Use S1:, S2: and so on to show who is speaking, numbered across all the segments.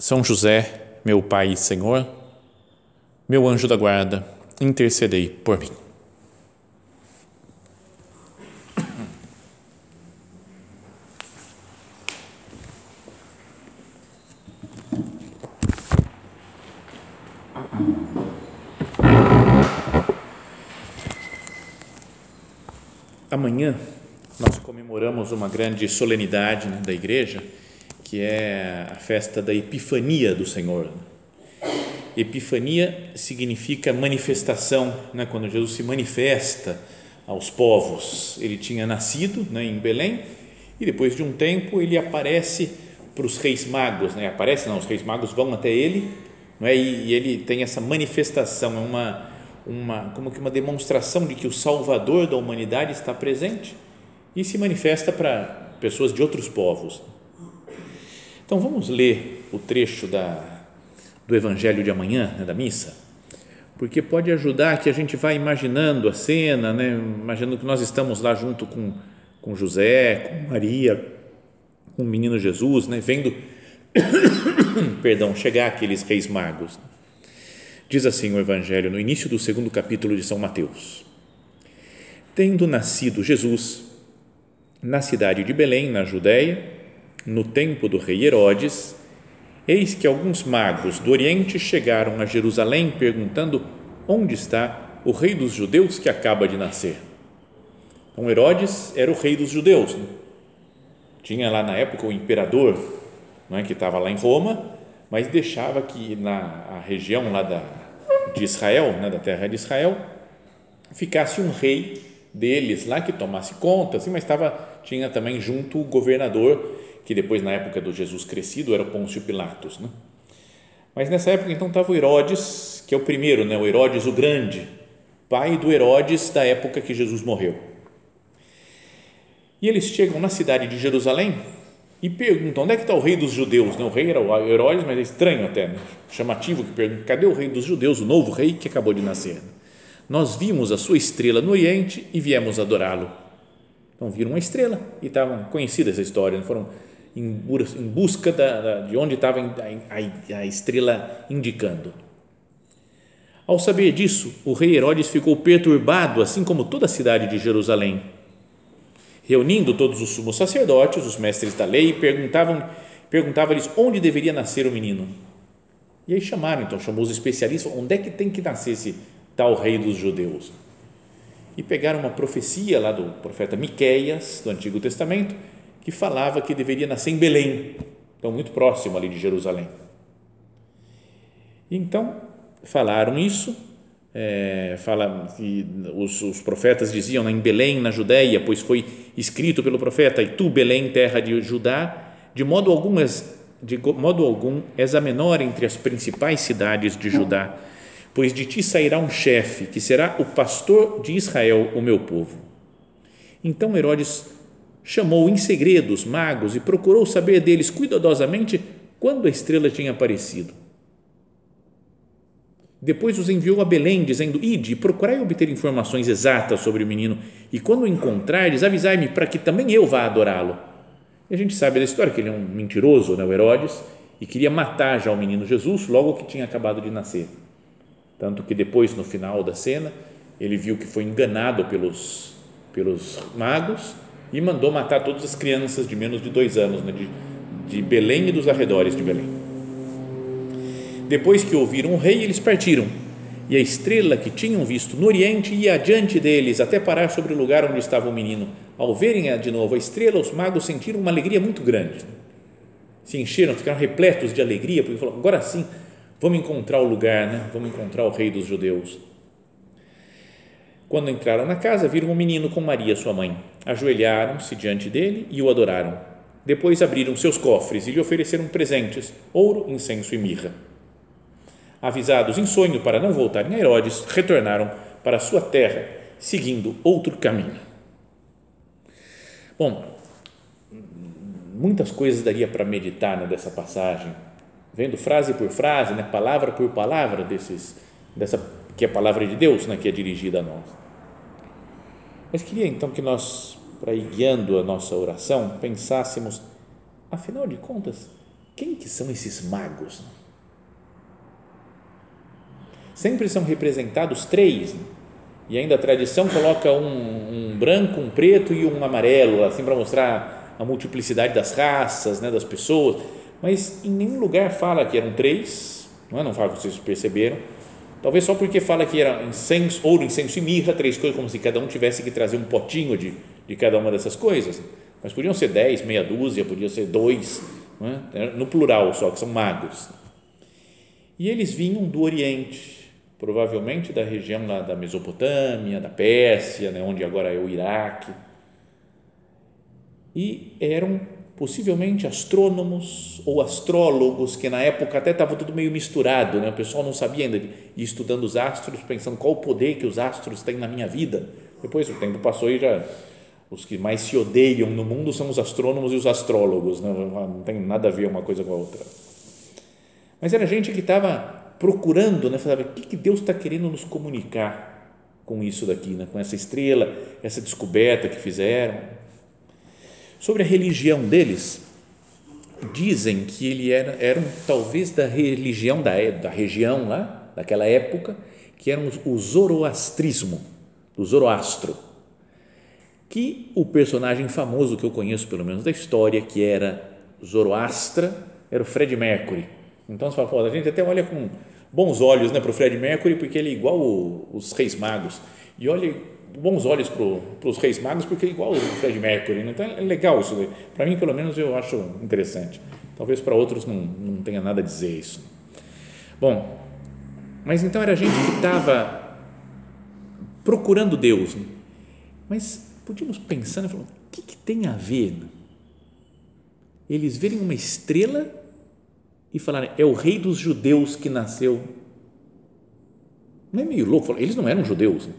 S1: são José, meu Pai e Senhor, meu anjo da guarda, intercedei por mim. Amanhã nós comemoramos uma grande solenidade né, da igreja que é a festa da Epifania do Senhor. Epifania significa manifestação, né? quando Jesus se manifesta aos povos. Ele tinha nascido né, em Belém e depois de um tempo ele aparece para os reis magos, né? aparece não, os reis magos vão até ele não é? e, e ele tem essa manifestação, é uma, uma, como que uma demonstração de que o Salvador da humanidade está presente e se manifesta para pessoas de outros povos. Então vamos ler o trecho da, do Evangelho de amanhã, né, da missa, porque pode ajudar que a gente vá imaginando a cena, né, imaginando que nós estamos lá junto com, com José, com Maria, com o menino Jesus, né, vendo, perdão, chegar aqueles reis magos. Diz assim o Evangelho no início do segundo capítulo de São Mateus: Tendo nascido Jesus na cidade de Belém, na Judéia, no tempo do rei Herodes, eis que alguns magos do Oriente chegaram a Jerusalém perguntando onde está o rei dos judeus que acaba de nascer. Então Herodes era o rei dos judeus. Né? Tinha lá na época o imperador, não é que estava lá em Roma, mas deixava que na região lá da, de Israel, né, da terra de Israel, ficasse um rei deles lá que tomasse conta, assim, mas estava tinha também junto o governador que depois, na época do Jesus crescido, era Pôncio Pilatos. Né? Mas nessa época, então, estava o Herodes, que é o primeiro, né? o Herodes o Grande, pai do Herodes da época que Jesus morreu. E eles chegam na cidade de Jerusalém e perguntam: onde é que está o rei dos judeus? Né? O rei era o Herodes, mas é estranho até, né? chamativo que pergunta: cadê o rei dos judeus, o novo rei que acabou de nascer? Nós vimos a sua estrela no Oriente e viemos adorá-lo. Então viram uma estrela e estavam conhecida essa história, né? foram em busca da, da, de onde estava a, a estrela indicando. Ao saber disso, o rei Herodes ficou perturbado, assim como toda a cidade de Jerusalém. Reunindo todos os sumos sacerdotes, os mestres da lei, perguntavam perguntava-lhes onde deveria nascer o menino. E aí chamaram, então, chamou os especialistas, onde é que tem que nascer esse tal rei dos judeus? E pegaram uma profecia lá do profeta Miqueias, do Antigo Testamento, que falava que deveria nascer em Belém, então muito próximo ali de Jerusalém. Então, falaram isso, é, fala os, os, profetas diziam né, em Belém, na Judéia, pois foi escrito pelo profeta, e tu, Belém, terra de Judá, de modo de modo algum és a menor entre as principais cidades de Judá, pois de ti sairá um chefe, que será o pastor de Israel, o meu povo. Então Herodes chamou em segredo os magos e procurou saber deles cuidadosamente quando a estrela tinha aparecido. Depois os enviou a Belém, dizendo: Ide, procurai obter informações exatas sobre o menino, e quando o encontrardes, avisai-me para que também eu vá adorá-lo. E a gente sabe da história que ele é um mentiroso, né, o Herodes, e queria matar já o menino Jesus logo que tinha acabado de nascer. Tanto que depois, no final da cena, ele viu que foi enganado pelos, pelos magos e mandou matar todas as crianças de menos de dois anos, né, de, de Belém e dos arredores de Belém. Depois que ouviram o rei, eles partiram, e a estrela que tinham visto no oriente ia adiante deles até parar sobre o lugar onde estava o menino. Ao verem de novo a estrela, os magos sentiram uma alegria muito grande. Se encheram, ficaram repletos de alegria, porque falaram: agora sim, vamos encontrar o lugar, né? vamos encontrar o rei dos judeus. Quando entraram na casa, viram um menino com Maria, sua mãe. Ajoelharam-se diante dele e o adoraram. Depois abriram seus cofres e lhe ofereceram presentes, ouro, incenso e mirra. Avisados em sonho para não voltarem a Herodes, retornaram para sua terra, seguindo outro caminho. Bom, muitas coisas daria para meditar né, dessa passagem, vendo frase por frase, né, palavra por palavra desses, dessa que é a palavra de Deus, né, que é dirigida a nós. Mas queria então que nós, para ir guiando a nossa oração, pensássemos, afinal de contas, quem que são esses magos? Sempre são representados três, né? e ainda a tradição coloca um, um branco, um preto e um amarelo, assim para mostrar a multiplicidade das raças, né, das pessoas, mas em nenhum lugar fala que eram três, não é? Não fala que vocês perceberam, talvez só porque fala que era incenso, ouro, incenso e mirra, três coisas, como se cada um tivesse que trazer um potinho de, de cada uma dessas coisas, mas podiam ser dez, meia dúzia, podia ser dois, é? no plural só, que são magos. E eles vinham do Oriente, provavelmente da região lá da Mesopotâmia, da Pérsia, né, onde agora é o Iraque, e eram possivelmente astrônomos ou astrólogos, que na época até estava tudo meio misturado, né? o pessoal não sabia ainda, ir estudando os astros, pensando qual o poder que os astros têm na minha vida. Depois o tempo passou e já os que mais se odeiam no mundo são os astrônomos e os astrólogos, né? não tem nada a ver uma coisa com a outra. Mas era gente que estava procurando, né, sabe, o que, que Deus está querendo nos comunicar com isso daqui, né, com essa estrela, essa descoberta que fizeram. Sobre a religião deles, dizem que ele era, eram talvez da religião da, da região lá, daquela época, que eram o zoroastrismo, o zoroastro, que o personagem famoso que eu conheço, pelo menos da história, que era Zoroastra, era o Fred Mercury. Então você fala, a gente até olha com bons olhos né, para o Fred Mercury, porque ele é igual o, os Reis Magos. E olha bons olhos para os Reis Magos, porque é igual o Fred Mercury. Né? Então é legal isso. Para mim, pelo menos, eu acho interessante. Talvez para outros não, não tenha nada a dizer isso. Bom, mas então era gente que estava procurando Deus. Né? Mas podíamos pensar, né? o que, que tem a ver? Eles verem uma estrela e falarem, é o rei dos judeus que nasceu. Não é meio louco? Eles não eram judeus. Né?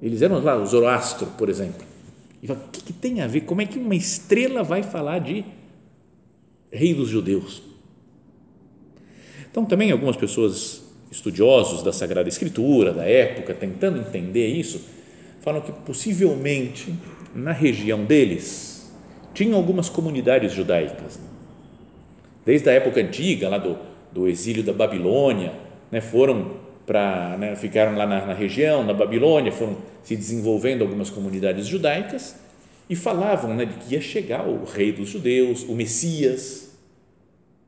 S1: Eles eram lá, o Zoroastro, por exemplo. E fala, o que, que tem a ver? Como é que uma estrela vai falar de rei dos judeus? Então, também algumas pessoas estudiosos da Sagrada Escritura, da época, tentando entender isso, falam que possivelmente na região deles tinham algumas comunidades judaicas desde a época antiga, lá do, do exílio da Babilônia, né, foram para, né, ficaram lá na, na, região, na Babilônia, foram se desenvolvendo algumas comunidades judaicas e falavam né, de que ia chegar o rei dos judeus, o Messias,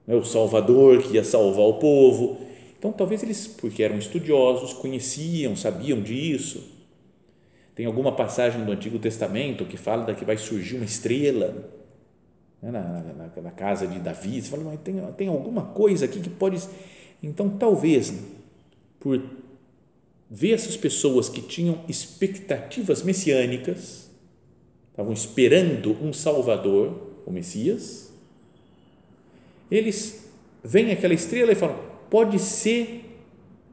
S1: né, o Salvador que ia salvar o povo. Então, talvez eles, porque eram estudiosos, conheciam, sabiam disso. Tem alguma passagem do Antigo Testamento que fala da que vai surgir uma estrela né, na, na, na, casa de Davi, você fala, mas tem, tem alguma coisa aqui que pode. Então, talvez, por ver essas pessoas que tinham expectativas messiânicas, estavam esperando um Salvador, o Messias, eles veem aquela estrela e falam: pode ser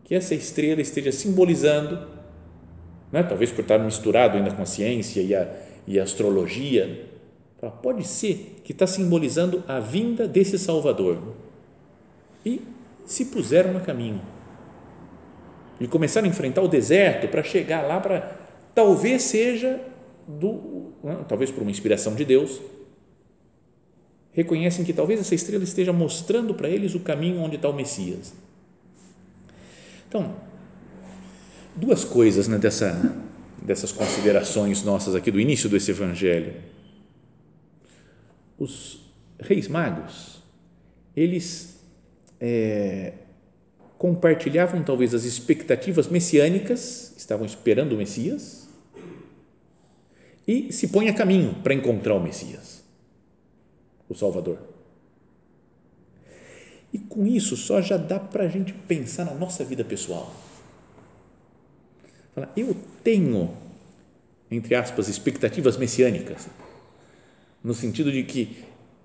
S1: que essa estrela esteja simbolizando, né, talvez por estar misturado ainda com a ciência e a, e a astrologia, pode ser que está simbolizando a vinda desse Salvador. E se puseram no caminho. E começaram a enfrentar o deserto para chegar lá para talvez seja do, né, talvez por uma inspiração de Deus, reconhecem que talvez essa estrela esteja mostrando para eles o caminho onde está o Messias. Então, duas coisas né, dessa, dessas considerações nossas aqui do início desse evangelho os reis magos, eles é, compartilhavam talvez as expectativas messiânicas, estavam esperando o Messias, e se põem a caminho para encontrar o Messias, o Salvador. E com isso só já dá para a gente pensar na nossa vida pessoal. Eu tenho, entre aspas, expectativas messiânicas no sentido de que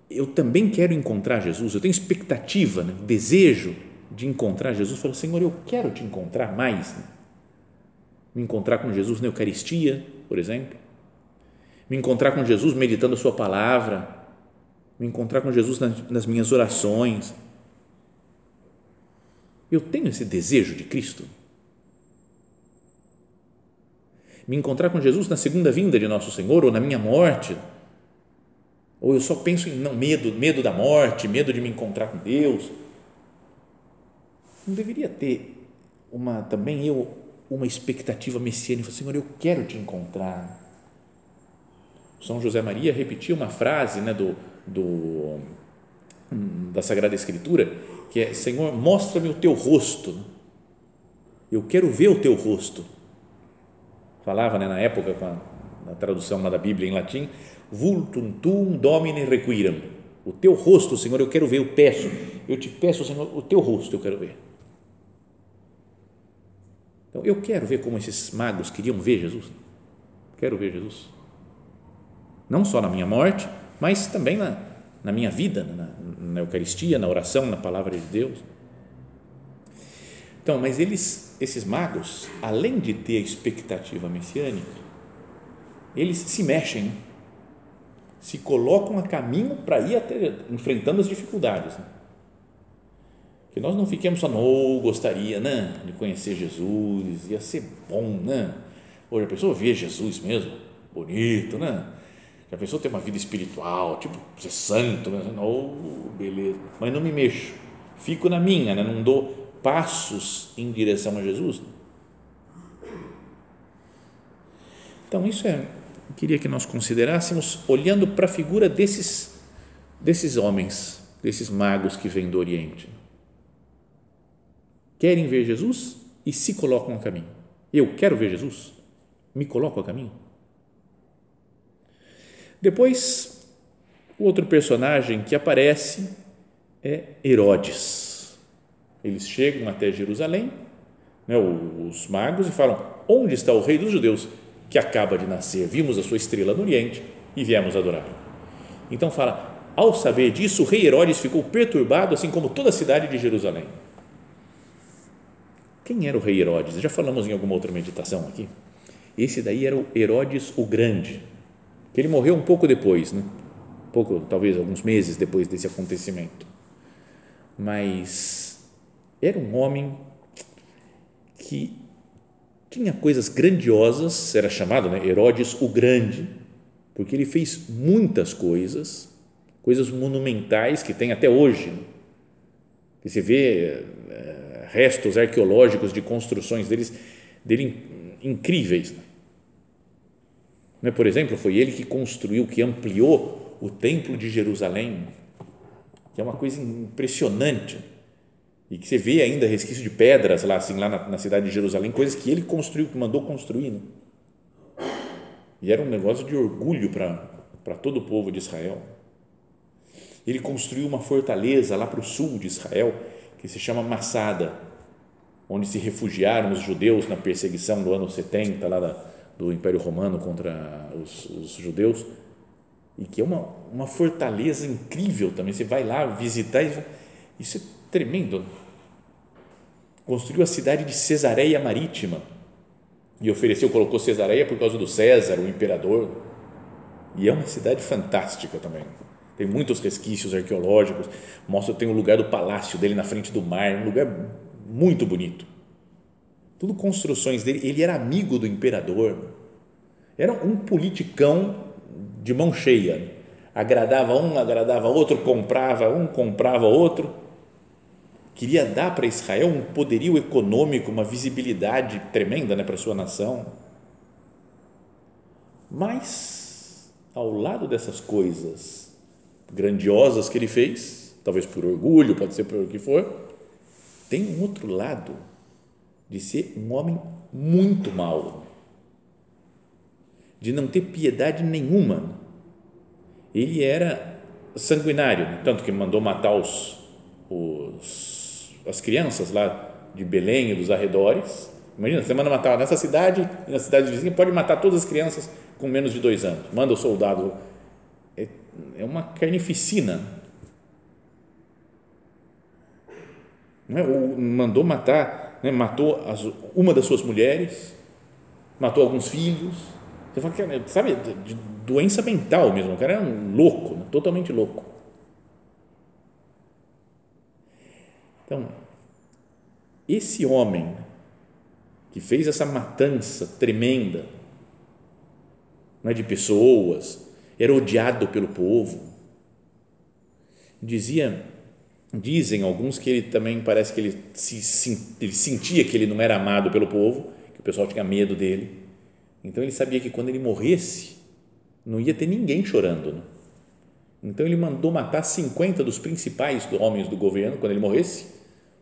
S1: eu também quero encontrar Jesus, eu tenho expectativa, né, desejo de encontrar Jesus. Falo, Senhor, eu quero te encontrar mais. Me encontrar com Jesus na Eucaristia, por exemplo. Me encontrar com Jesus meditando a Sua palavra. Me encontrar com Jesus nas, nas minhas orações. Eu tenho esse desejo de Cristo. Me encontrar com Jesus na segunda vinda de Nosso Senhor ou na minha morte ou eu só penso em não, medo, medo da morte, medo de me encontrar com Deus. Não deveria ter uma também eu uma expectativa messiânica, Senhor, eu quero te encontrar. São José Maria repetia uma frase né, do, do, da Sagrada Escritura, que é, Senhor, mostra-me o teu rosto, eu quero ver o teu rosto. Falava né, na época, com a, na tradução da Bíblia em latim, vultum tuum domine requiram. O teu rosto, Senhor, eu quero ver, eu peço, eu te peço, Senhor, o teu rosto eu quero ver. Então, eu quero ver como esses magos queriam ver Jesus. Quero ver Jesus. Não só na minha morte, mas também na, na minha vida, na, na Eucaristia, na oração, na palavra de Deus. Então, mas eles, esses magos, além de ter a expectativa messiânica, eles se mexem se colocam a caminho para ir até, enfrentando as dificuldades. Né? Que nós não fiquemos só, não, gostaria né, de conhecer Jesus, ia ser bom, né? Hoje a pessoa vê Jesus mesmo, bonito, né? Já pensou ter uma vida espiritual, tipo, ser santo, né? Oh, beleza. Mas não me mexo, fico na minha, né? não dou passos em direção a Jesus. Então, isso é queria que nós considerássemos olhando para a figura desses, desses homens, desses magos que vêm do Oriente. Querem ver Jesus e se colocam a caminho. Eu quero ver Jesus, me coloco a caminho. Depois, o outro personagem que aparece é Herodes. Eles chegam até Jerusalém, né, os magos, e falam: Onde está o rei dos judeus? que acaba de nascer. Vimos a sua estrela no Oriente e viemos adorar. Então fala, ao saber disso, o rei Herodes ficou perturbado, assim como toda a cidade de Jerusalém. Quem era o rei Herodes? Já falamos em alguma outra meditação aqui. Esse daí era o Herodes o Grande, ele morreu um pouco depois, né? pouco, talvez alguns meses depois desse acontecimento. Mas era um homem que tinha coisas grandiosas, era chamado né, Herodes o Grande, porque ele fez muitas coisas, coisas monumentais que tem até hoje. Você vê é, restos arqueológicos de construções deles, dele incríveis. Né? Por exemplo, foi ele que construiu, que ampliou o Templo de Jerusalém, que é uma coisa impressionante e que você vê ainda resquício de pedras lá, assim, lá na, na cidade de Jerusalém, coisas que ele construiu, que mandou construir. Né? E era um negócio de orgulho para todo o povo de Israel. Ele construiu uma fortaleza lá para o sul de Israel, que se chama Massada, onde se refugiaram os judeus na perseguição do ano 70 lá da, do Império Romano contra os, os judeus, e que é uma, uma fortaleza incrível também. Você vai lá visitar e isso é tremendo construiu a cidade de Cesareia Marítima e ofereceu, colocou Cesareia por causa do César, o imperador. E é uma cidade fantástica também. Tem muitos resquícios arqueológicos. Mostra tem o lugar do palácio dele na frente do mar, um lugar muito bonito. Tudo construções dele. Ele era amigo do imperador. Era um politicão de mão cheia. Agradava um, agradava outro, comprava um, comprava outro queria dar para Israel um poderio econômico, uma visibilidade tremenda né, para sua nação. Mas, ao lado dessas coisas grandiosas que ele fez, talvez por orgulho, pode ser por o que for, tem um outro lado de ser um homem muito mau, de não ter piedade nenhuma. Ele era sanguinário, tanto que mandou matar os, os as crianças lá de Belém e dos arredores. Imagina, você manda matar nessa cidade e na cidade vizinha, pode matar todas as crianças com menos de dois anos. Manda o soldado. É é uma carnificina. Não é? Ou mandou matar, né? matou as, uma das suas mulheres, matou alguns filhos. Você fala que, sabe, de doença mental mesmo, o cara é um louco, né? totalmente louco. Então, esse homem que fez essa matança tremenda não é, de pessoas, era odiado pelo povo. Dizia, dizem alguns que ele também parece que ele, se, ele sentia que ele não era amado pelo povo, que o pessoal tinha medo dele. Então ele sabia que quando ele morresse, não ia ter ninguém chorando. Né? Então ele mandou matar 50 dos principais homens do governo quando ele morresse,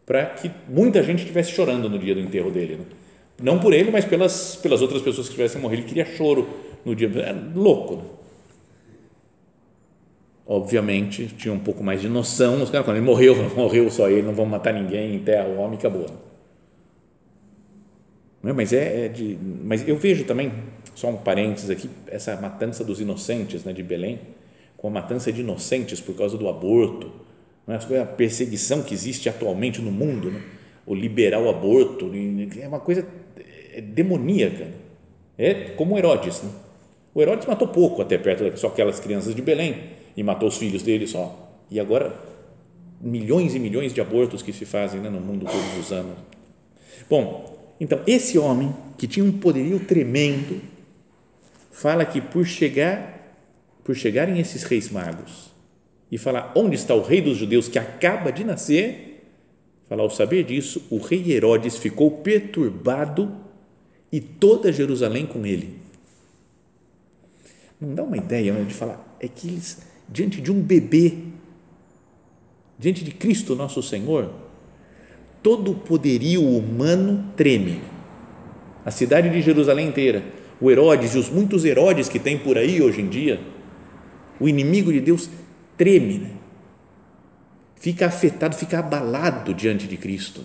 S1: para que muita gente estivesse chorando no dia do enterro dele. Né? Não por ele, mas pelas, pelas outras pessoas que tivessem morrido. Ele queria choro no dia. É louco. Né? Obviamente, tinha um pouco mais de noção. Os caras, quando ele morreu, morreu só ele, não vamos matar ninguém, enterra o homem acabou. Não, mas é, é, de. Mas eu vejo também, só um parênteses aqui, essa matança dos inocentes né, de Belém, com a matança de inocentes por causa do aborto, não é? a perseguição que existe atualmente no mundo, né? o liberar o aborto, é uma coisa é demoníaca. É como Herodes. Né? O Herodes matou pouco, até perto, só aquelas crianças de Belém, e matou os filhos dele só. E agora, milhões e milhões de abortos que se fazem né, no mundo todos os anos. Bom, então, esse homem, que tinha um poderio tremendo, fala que por chegar, por chegarem esses reis magos e falar onde está o rei dos judeus que acaba de nascer, fala, ao saber disso, o rei Herodes ficou perturbado e toda Jerusalém com ele. Não dá uma ideia de falar, é que eles, diante de um bebê, diante de Cristo nosso Senhor, todo o poderio humano treme. A cidade de Jerusalém inteira, o Herodes e os muitos Herodes que tem por aí hoje em dia, o inimigo de Deus treme, né? fica afetado, fica abalado diante de Cristo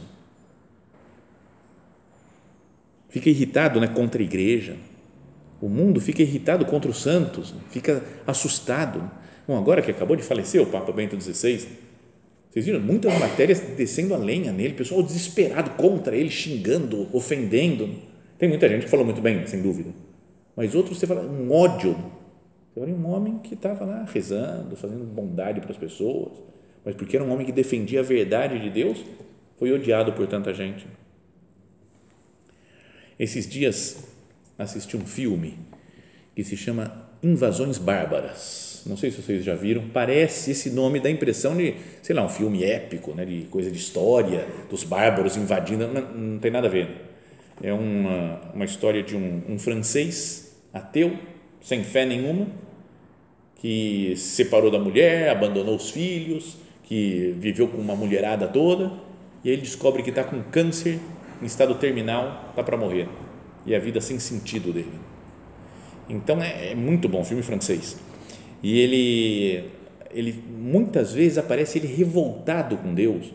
S1: fica irritado né, contra a igreja, o mundo fica irritado contra os santos, fica assustado. Bom, agora que acabou de falecer o Papa Bento XVI, vocês viram muitas matérias descendo a lenha nele, pessoal desesperado contra ele, xingando, ofendendo. Tem muita gente que falou muito bem, sem dúvida, mas outros você fala um ódio. Você fala um homem que estava lá rezando, fazendo bondade para as pessoas, mas porque era um homem que defendia a verdade de Deus, foi odiado por tanta gente. Esses dias assisti um filme que se chama Invasões Bárbaras. Não sei se vocês já viram, parece esse nome dá impressão de, sei lá, um filme épico, né, de coisa de história, dos bárbaros invadindo, não, não tem nada a ver. É uma, uma história de um, um francês ateu, sem fé nenhuma, que se separou da mulher, abandonou os filhos, que viveu com uma mulherada toda, e aí ele descobre que está com câncer em estado terminal, está para morrer. E a vida sem sentido dele. Então é, é, muito bom, filme francês. E ele, ele muitas vezes aparece ele revoltado com Deus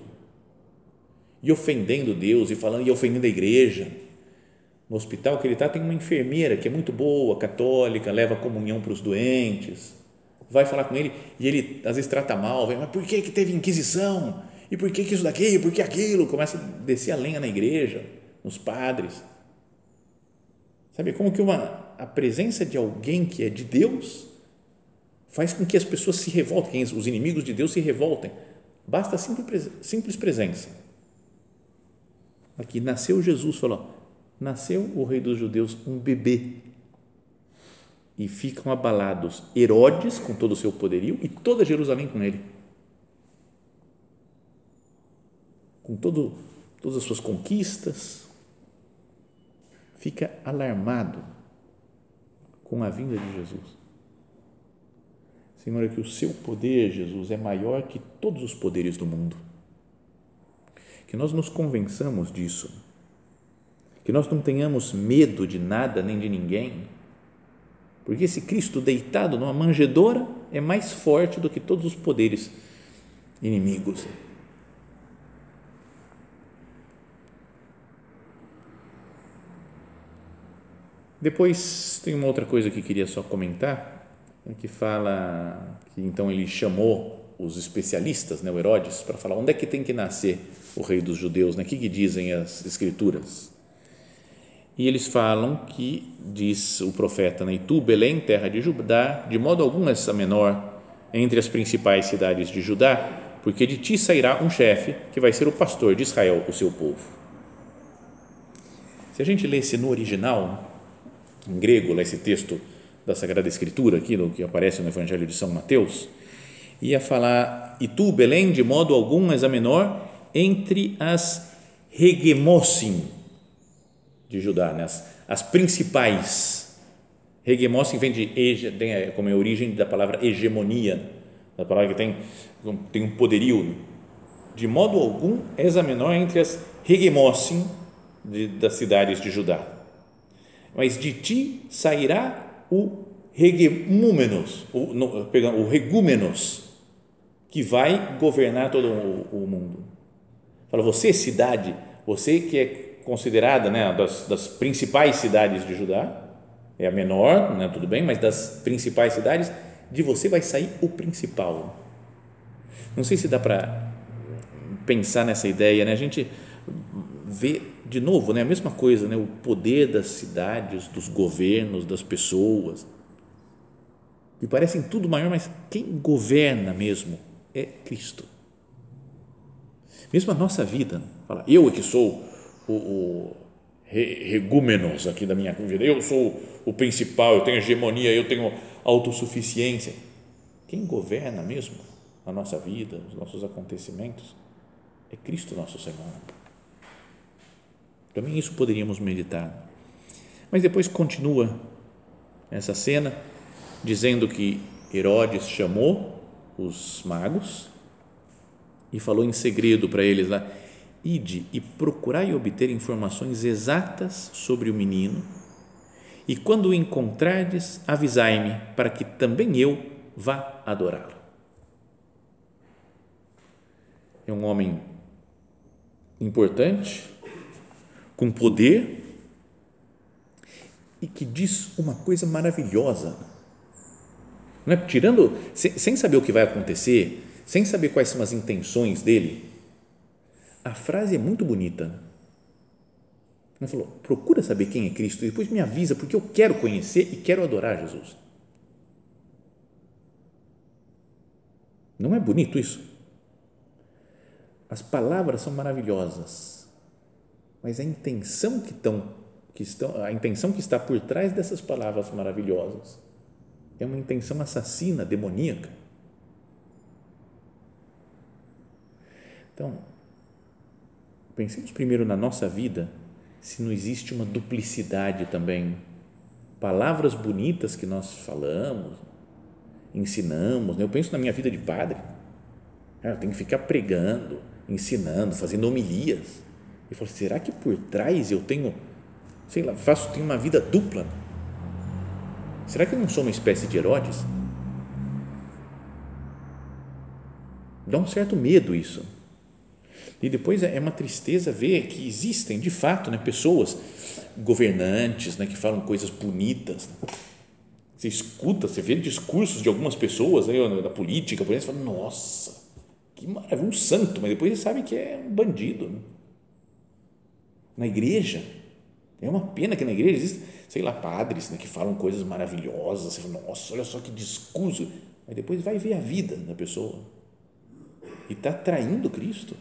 S1: e ofendendo Deus e falando e ofendendo a igreja. No hospital que ele está tem uma enfermeira que é muito boa, católica, leva comunhão para os doentes. Vai falar com ele e ele às vezes trata mal, vai, mas por que que teve inquisição? E por que, que isso daqui? E por que aquilo? Começa a descer a lenha na igreja, nos padres. Sabe como que uma, a presença de alguém que é de Deus faz com que as pessoas se revoltem, os inimigos de Deus se revoltem. Basta a simples, simples presença. Aqui nasceu Jesus, falou, nasceu o rei dos judeus, um bebê. E ficam abalados Herodes com todo o seu poderio e toda Jerusalém com ele. com todo, todas as suas conquistas, fica alarmado com a vinda de Jesus. Senhor, é que o seu poder, Jesus, é maior que todos os poderes do mundo. Que nós nos convençamos disso. Que nós não tenhamos medo de nada nem de ninguém. Porque esse Cristo deitado numa manjedoura é mais forte do que todos os poderes inimigos. Depois tem uma outra coisa que queria só comentar. que fala que então ele chamou os especialistas, né, o Herodes, para falar onde é que tem que nascer o rei dos judeus, né? o que, que dizem as escrituras. E eles falam que, diz o profeta, né, e tu, Belém, terra de Judá, de modo algum essa menor entre as principais cidades de Judá, porque de ti sairá um chefe que vai ser o pastor de Israel, o seu povo. Se a gente lesse no original, em grego, lá esse texto da Sagrada Escritura, aquilo que aparece no Evangelho de São Mateus, ia falar, e tu, Belém, de modo algum és a menor entre as hegemossim, de Judá, né? as, as principais. Hegemónia vem de, tem é, como é a origem da palavra hegemonia, da palavra que tem, tem um poderio. De modo algum, és a menor entre as hegemósim das cidades de Judá. Mas de ti sairá o hegemúmenos, o, no, o regúmenos, que vai governar todo o, o mundo. Fala, você cidade, você que é considerada né, das, das principais cidades de Judá, é a menor, né, tudo bem, mas das principais cidades, de você vai sair o principal. Não sei se dá para pensar nessa ideia, né? A gente vê de novo, né, a mesma coisa, né, o poder das cidades, dos governos, das pessoas, que parecem tudo maior, mas quem governa mesmo é Cristo. Mesmo a nossa vida, fala, eu é que sou o, o regúmenos aqui da minha vida. Eu sou o principal, eu tenho hegemonia, eu tenho autossuficiência. Quem governa mesmo a nossa vida, os nossos acontecimentos, é Cristo nosso Senhor. Também isso poderíamos meditar. Mas depois continua essa cena dizendo que Herodes chamou os magos e falou em segredo para eles lá: Ide e procurai obter informações exatas sobre o menino, e quando o encontrardes, avisai-me, para que também eu vá adorá-lo. É um homem importante, com poder, e que diz uma coisa maravilhosa. Não é? Tirando, sem, sem saber o que vai acontecer, sem saber quais são as intenções dele, a frase é muito bonita. Ele falou: procura saber quem é Cristo e depois me avisa, porque eu quero conhecer e quero adorar Jesus. Não é bonito isso? As palavras são maravilhosas, mas a intenção que, estão, que estão, a intenção que está por trás dessas palavras maravilhosas é uma intenção assassina, demoníaca. Então, Pensemos primeiro na nossa vida, se não existe uma duplicidade também. Palavras bonitas que nós falamos, ensinamos. Né? Eu penso na minha vida de padre. Eu tenho que ficar pregando, ensinando, fazendo homilias. E falo, será que por trás eu tenho, sei lá, faço, tenho uma vida dupla? Será que eu não sou uma espécie de Herodes? Dá um certo medo isso e depois é, é uma tristeza ver que existem, de fato, né, pessoas, governantes, né, que falam coisas bonitas. Você escuta, você vê discursos de algumas pessoas aí, da política, por exemplo, você fala, nossa, que maravilha, um santo, mas depois você sabe que é um bandido. Né? Na igreja, é uma pena que na igreja existem, sei lá, padres né, que falam coisas maravilhosas, você fala, nossa, olha só que discurso, mas depois vai ver a vida da pessoa e está traindo Cristo.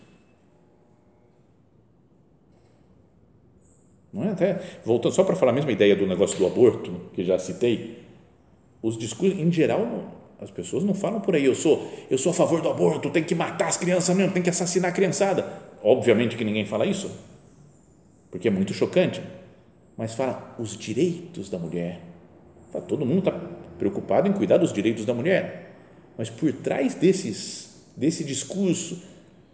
S1: Não é? Até, voltando só para falar a mesma ideia do negócio do aborto, que já citei, os discursos, em geral, as pessoas não falam por aí, eu sou, eu sou a favor do aborto, tem que matar as crianças mesmo, tem que assassinar a criançada. Obviamente que ninguém fala isso, porque é muito chocante, mas fala os direitos da mulher. Fala, todo mundo está preocupado em cuidar dos direitos da mulher, mas por trás desses, desse discurso,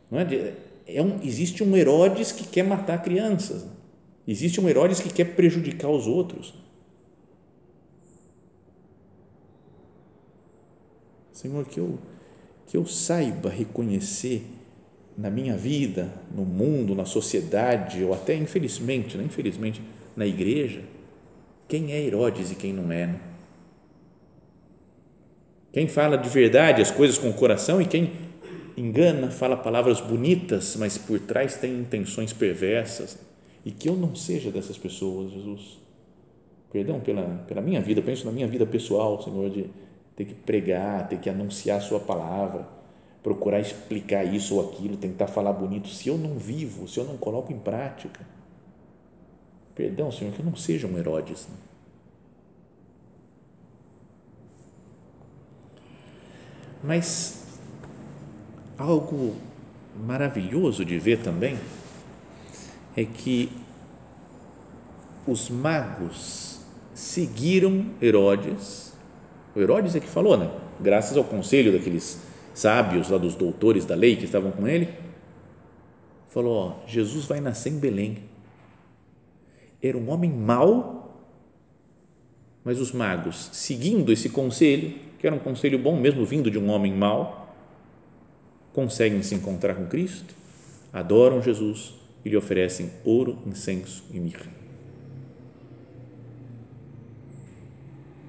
S1: não é, é um, existe um Herodes que quer matar crianças Existe um Herodes que quer prejudicar os outros. Senhor, que eu, que eu saiba reconhecer na minha vida, no mundo, na sociedade, ou até infelizmente, né, infelizmente, na igreja, quem é Herodes e quem não é. Né? Quem fala de verdade as coisas com o coração e quem engana, fala palavras bonitas, mas por trás tem intenções perversas. E que eu não seja dessas pessoas, Jesus. Perdão pela, pela minha vida, penso na minha vida pessoal, Senhor, de ter que pregar, ter que anunciar a Sua palavra, procurar explicar isso ou aquilo, tentar falar bonito. Se eu não vivo, se eu não coloco em prática, perdão, Senhor, que eu não seja um Herodes. Né? Mas algo maravilhoso de ver também é que os magos seguiram Herodes. O Herodes é que falou, né? Graças ao conselho daqueles sábios lá dos doutores da lei que estavam com ele, falou: ó, Jesus vai nascer em Belém. Era um homem mau, mas os magos, seguindo esse conselho, que era um conselho bom, mesmo vindo de um homem mau, conseguem se encontrar com Cristo, adoram Jesus e lhe oferecem ouro, incenso e mirra.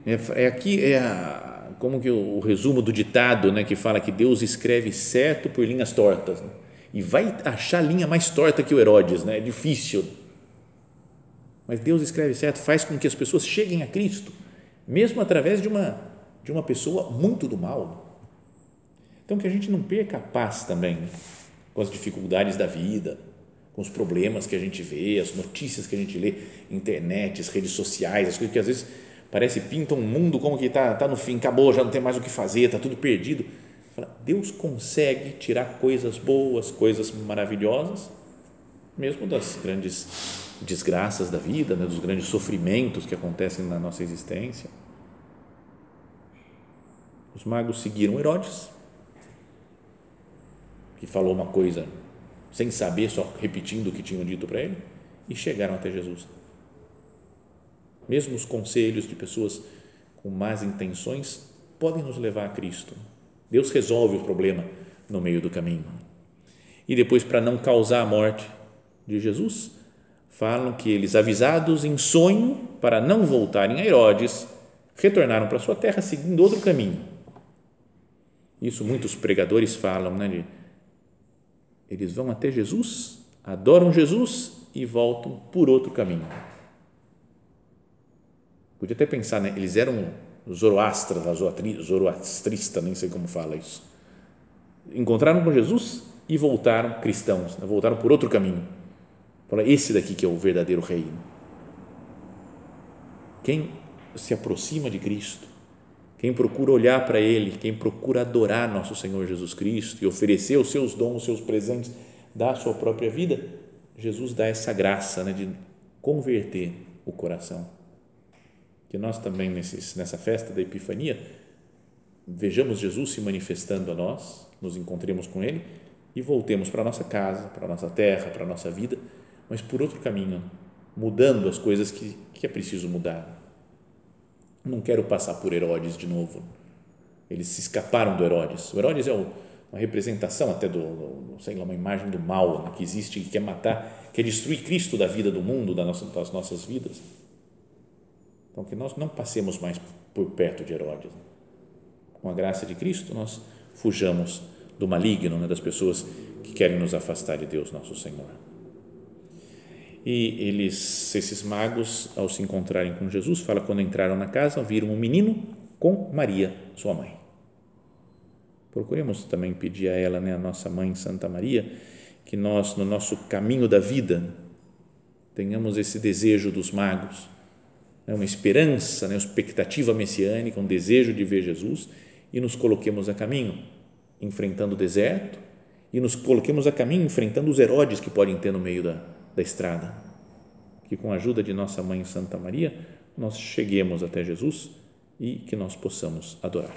S1: É, é aqui é a, como que o, o, resumo do ditado, né, que fala que Deus escreve certo por linhas tortas né, e vai achar linha mais torta que o Herodes, né? É difícil. Mas Deus escreve certo, faz com que as pessoas cheguem a Cristo, mesmo através de uma de uma pessoa muito do mal. Então, que a gente não perca a paz também com as dificuldades da vida, com os problemas que a gente vê, as notícias que a gente lê, internet, as redes sociais, as coisas que às vezes parece pinta um mundo como que está tá no fim, acabou, já não tem mais o que fazer, está tudo perdido. Deus consegue tirar coisas boas, coisas maravilhosas, mesmo das grandes desgraças da vida, né, dos grandes sofrimentos que acontecem na nossa existência. Os magos seguiram Herodes, que falou uma coisa sem saber, só repetindo o que tinham dito para ele, e chegaram até Jesus. Mesmo os conselhos de pessoas com más intenções podem nos levar a Cristo. Deus resolve o problema no meio do caminho. E depois, para não causar a morte de Jesus, falam que eles, avisados em sonho para não voltarem a Herodes, retornaram para sua terra seguindo outro caminho isso muitos pregadores falam, né? De, eles vão até Jesus, adoram Jesus e voltam por outro caminho. Podia até pensar, né? Eles eram zoroastras, zoroastrista, nem sei como fala isso. Encontraram com Jesus e voltaram cristãos, né? voltaram por outro caminho. Fala, esse daqui que é o verdadeiro rei. Quem se aproxima de Cristo, quem procura olhar para Ele, quem procura adorar nosso Senhor Jesus Cristo e oferecer os seus dons, os seus presentes, dar a sua própria vida, Jesus dá essa graça né, de converter o coração. Que nós também, nesses, nessa festa da Epifania, vejamos Jesus se manifestando a nós, nos encontremos com Ele e voltemos para a nossa casa, para a nossa terra, para a nossa vida, mas por outro caminho, mudando as coisas que, que é preciso mudar não quero passar por Herodes de novo. Eles se escaparam do Herodes. O Herodes é uma representação até do, do sei lá, uma imagem do mal que existe, que quer matar, quer destruir Cristo da vida do mundo, das nossas vidas. Então, que nós não passemos mais por perto de Herodes. Com a graça de Cristo, nós fujamos do maligno, né, das pessoas que querem nos afastar de Deus, nosso Senhor. E eles, esses magos, ao se encontrarem com Jesus, fala quando entraram na casa, viram um menino com Maria, sua mãe. Procuremos também pedir a ela, né, a nossa mãe Santa Maria, que nós no nosso caminho da vida tenhamos esse desejo dos magos, né, uma esperança, né, uma expectativa messiânica, um desejo de ver Jesus e nos coloquemos a caminho, enfrentando o deserto e nos coloquemos a caminho enfrentando os Herodes que podem ter no meio da, da estrada. Que com a ajuda de nossa mãe Santa Maria, nós cheguemos até Jesus e que nós possamos adorar.